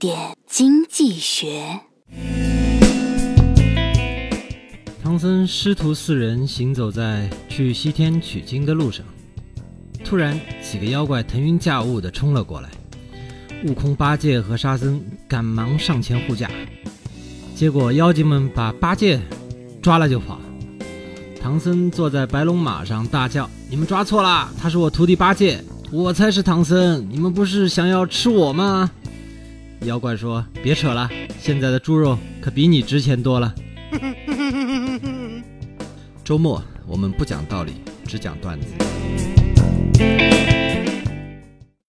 点经济学。唐僧师徒四人行走在去西天取经的路上，突然几个妖怪腾云驾雾的冲了过来。悟空、八戒和沙僧赶忙上前护驾，结果妖精们把八戒抓了就跑。唐僧坐在白龙马上大叫：“你们抓错了，他是我徒弟八戒，我才是唐僧！你们不是想要吃我吗？”妖怪说：“别扯了，现在的猪肉可比你值钱多了。”周末我们不讲道理，只讲段子。